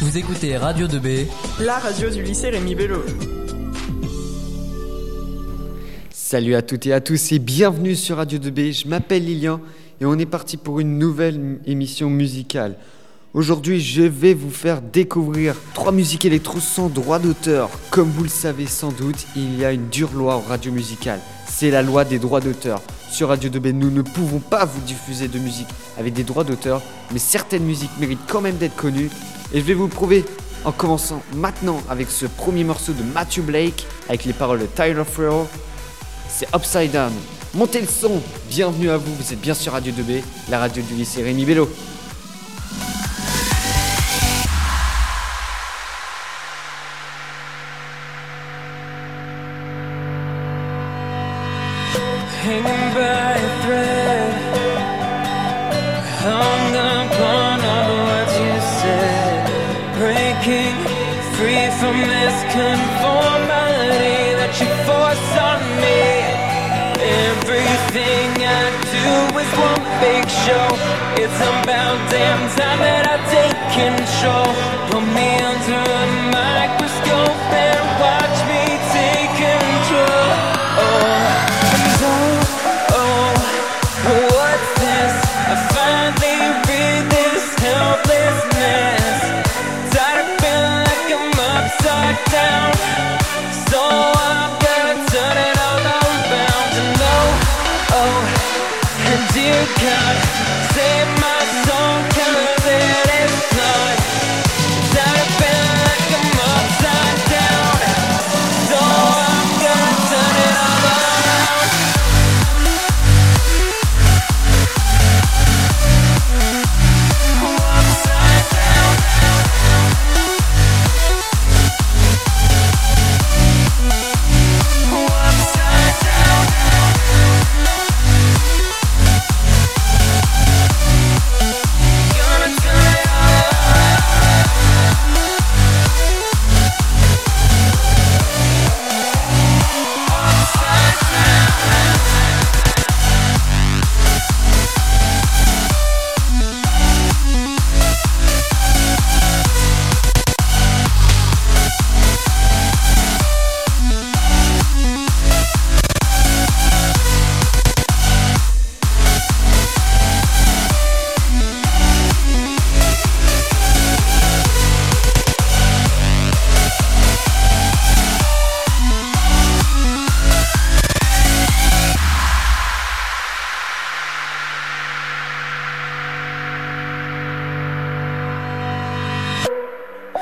Vous écoutez Radio 2B, la radio du lycée Rémi Bello. Salut à toutes et à tous et bienvenue sur Radio 2B. Je m'appelle Lilian et on est parti pour une nouvelle émission musicale. Aujourd'hui, je vais vous faire découvrir trois musiques électro sans droit d'auteur. Comme vous le savez sans doute, il y a une dure loi en radio musicale. C'est la loi des droits d'auteur. Sur Radio 2B, nous ne pouvons pas vous diffuser de musique avec des droits d'auteur, mais certaines musiques méritent quand même d'être connues. Et je vais vous le prouver en commençant maintenant avec ce premier morceau de Matthew Blake avec les paroles de Tyler Farrell. C'est Upside Down. Montez le son, bienvenue à vous, vous êtes bien sur Radio 2B, la radio du lycée Rémi Bello. From this conformity that you force on me. Everything I do is one big show. It's about damn time that I take control. Put me under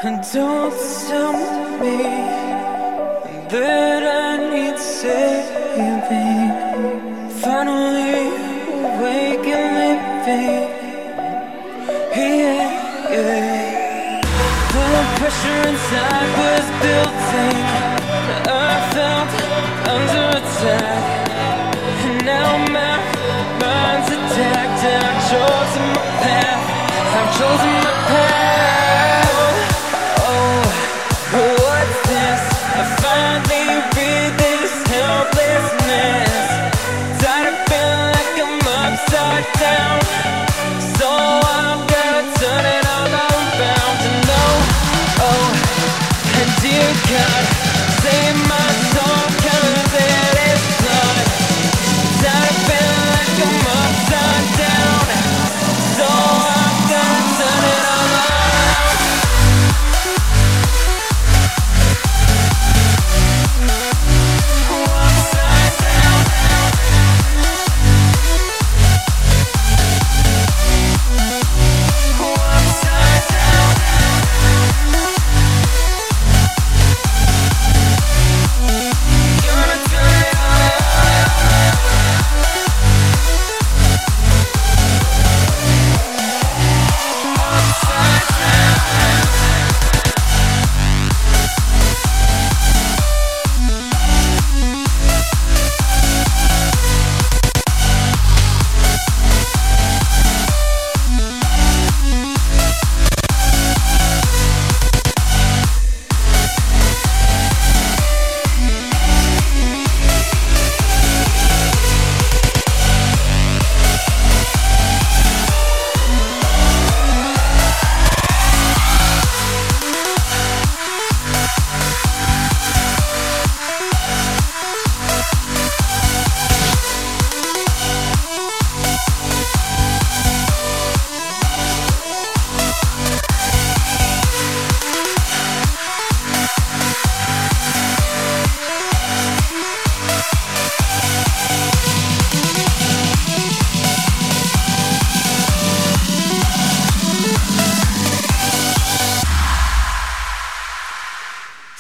don't tell me that I need saving. Finally awake and living. Yeah, yeah. The pressure inside was building. I felt under attack. And now my mind's attacked. I've chosen my path. I've chosen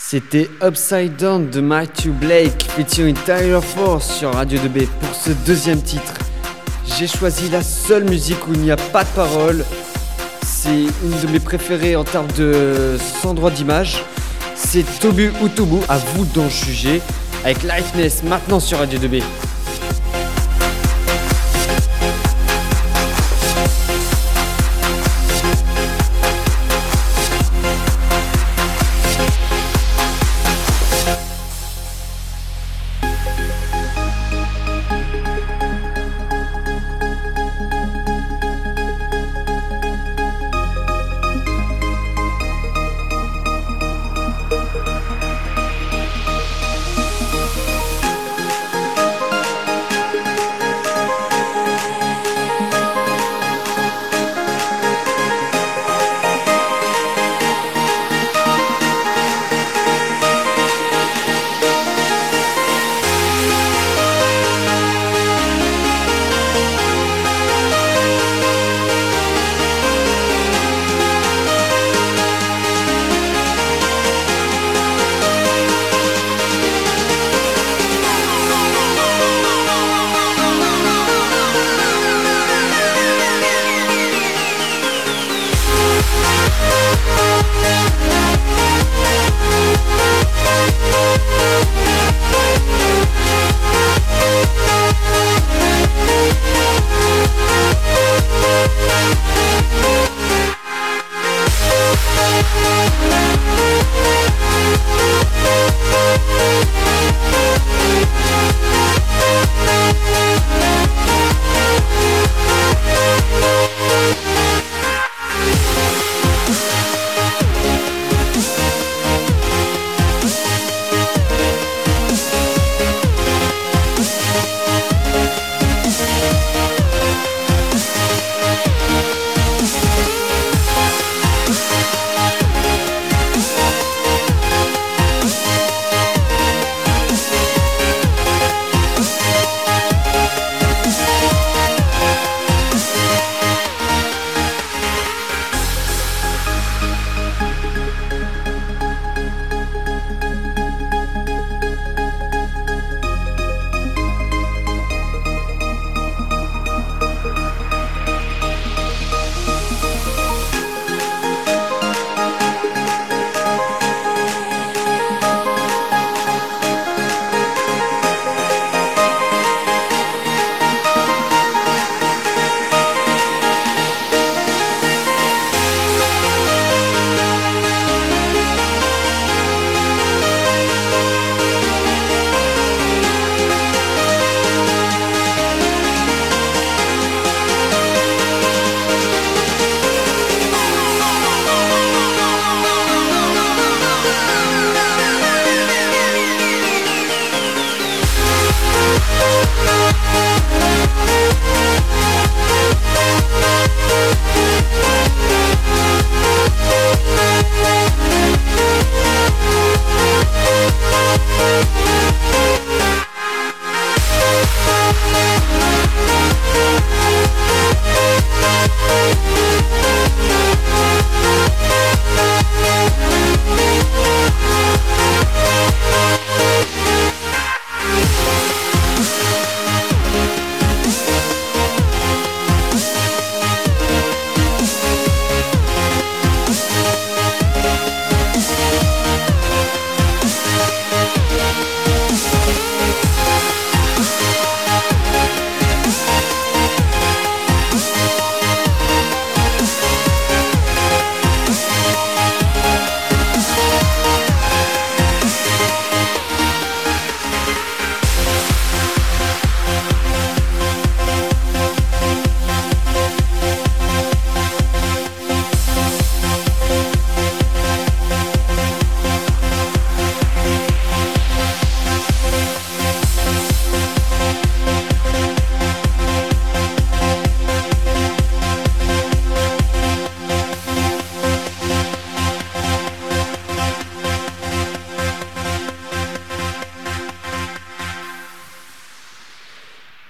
C'était Upside Down de Matthew Blake featuring Tyler Force sur Radio 2B pour ce deuxième titre. J'ai choisi la seule musique où il n'y a pas de parole. C'est une de mes préférées en termes de sans droit d'image. C'est Tobu Utubu, à vous d'en juger, avec Lightness maintenant sur Radio 2B.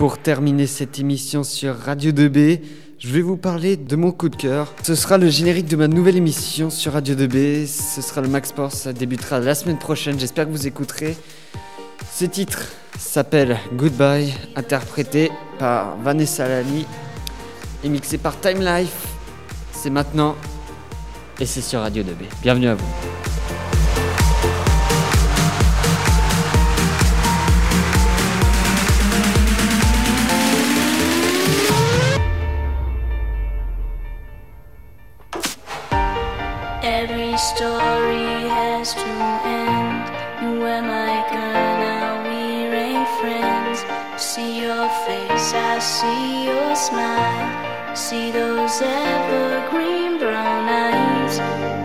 Pour terminer cette émission sur Radio 2B, je vais vous parler de mon coup de cœur. Ce sera le générique de ma nouvelle émission sur Radio 2B. Ce sera le Max Sport, ça débutera la semaine prochaine. J'espère que vous écouterez. Ce titre s'appelle Goodbye, interprété par Vanessa Lani et mixé par Time Life. C'est maintenant et c'est sur Radio 2B. Bienvenue à vous. Your face, I see your smile. See those evergreen brown eyes.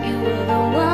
You were the one,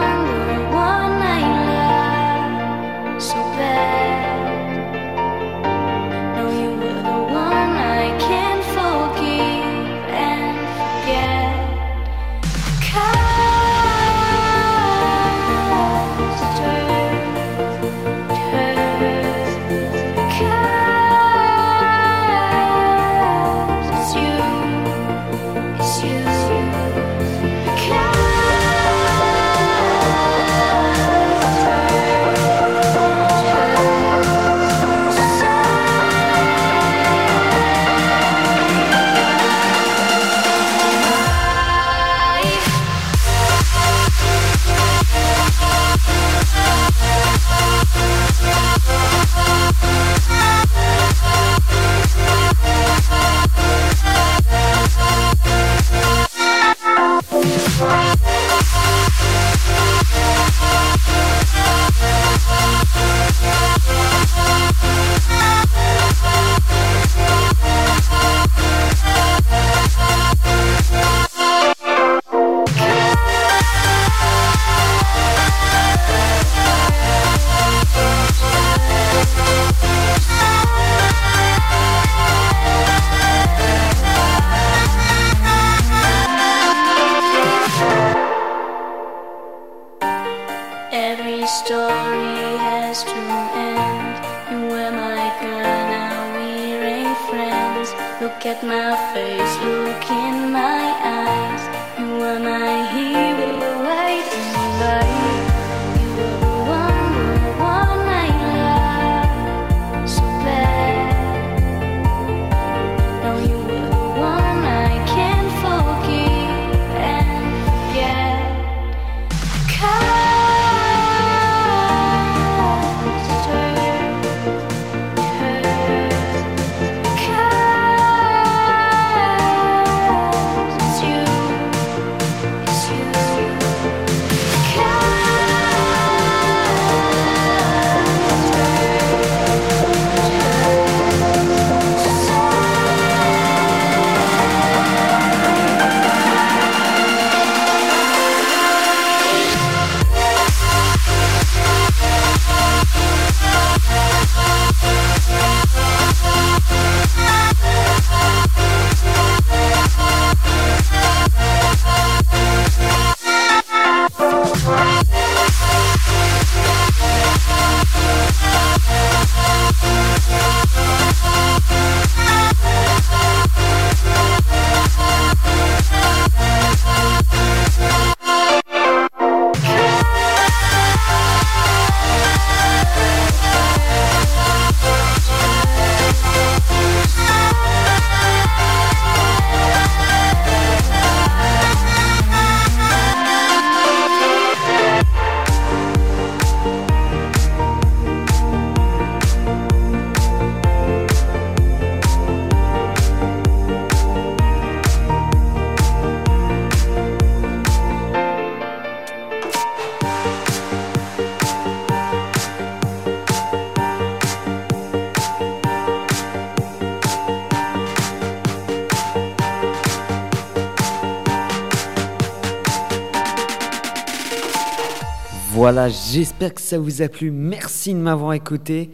Voilà, j'espère que ça vous a plu. Merci de m'avoir écouté.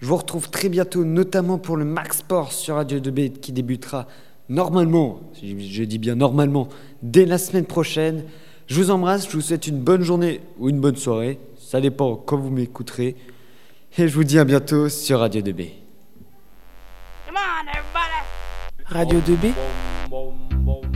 Je vous retrouve très bientôt, notamment pour le Max Sport sur Radio 2B qui débutera normalement, je dis bien normalement, dès la semaine prochaine. Je vous embrasse, je vous souhaite une bonne journée ou une bonne soirée. Ça dépend quand vous m'écouterez. Et je vous dis à bientôt sur Radio 2B. Radio 2B boom, boom.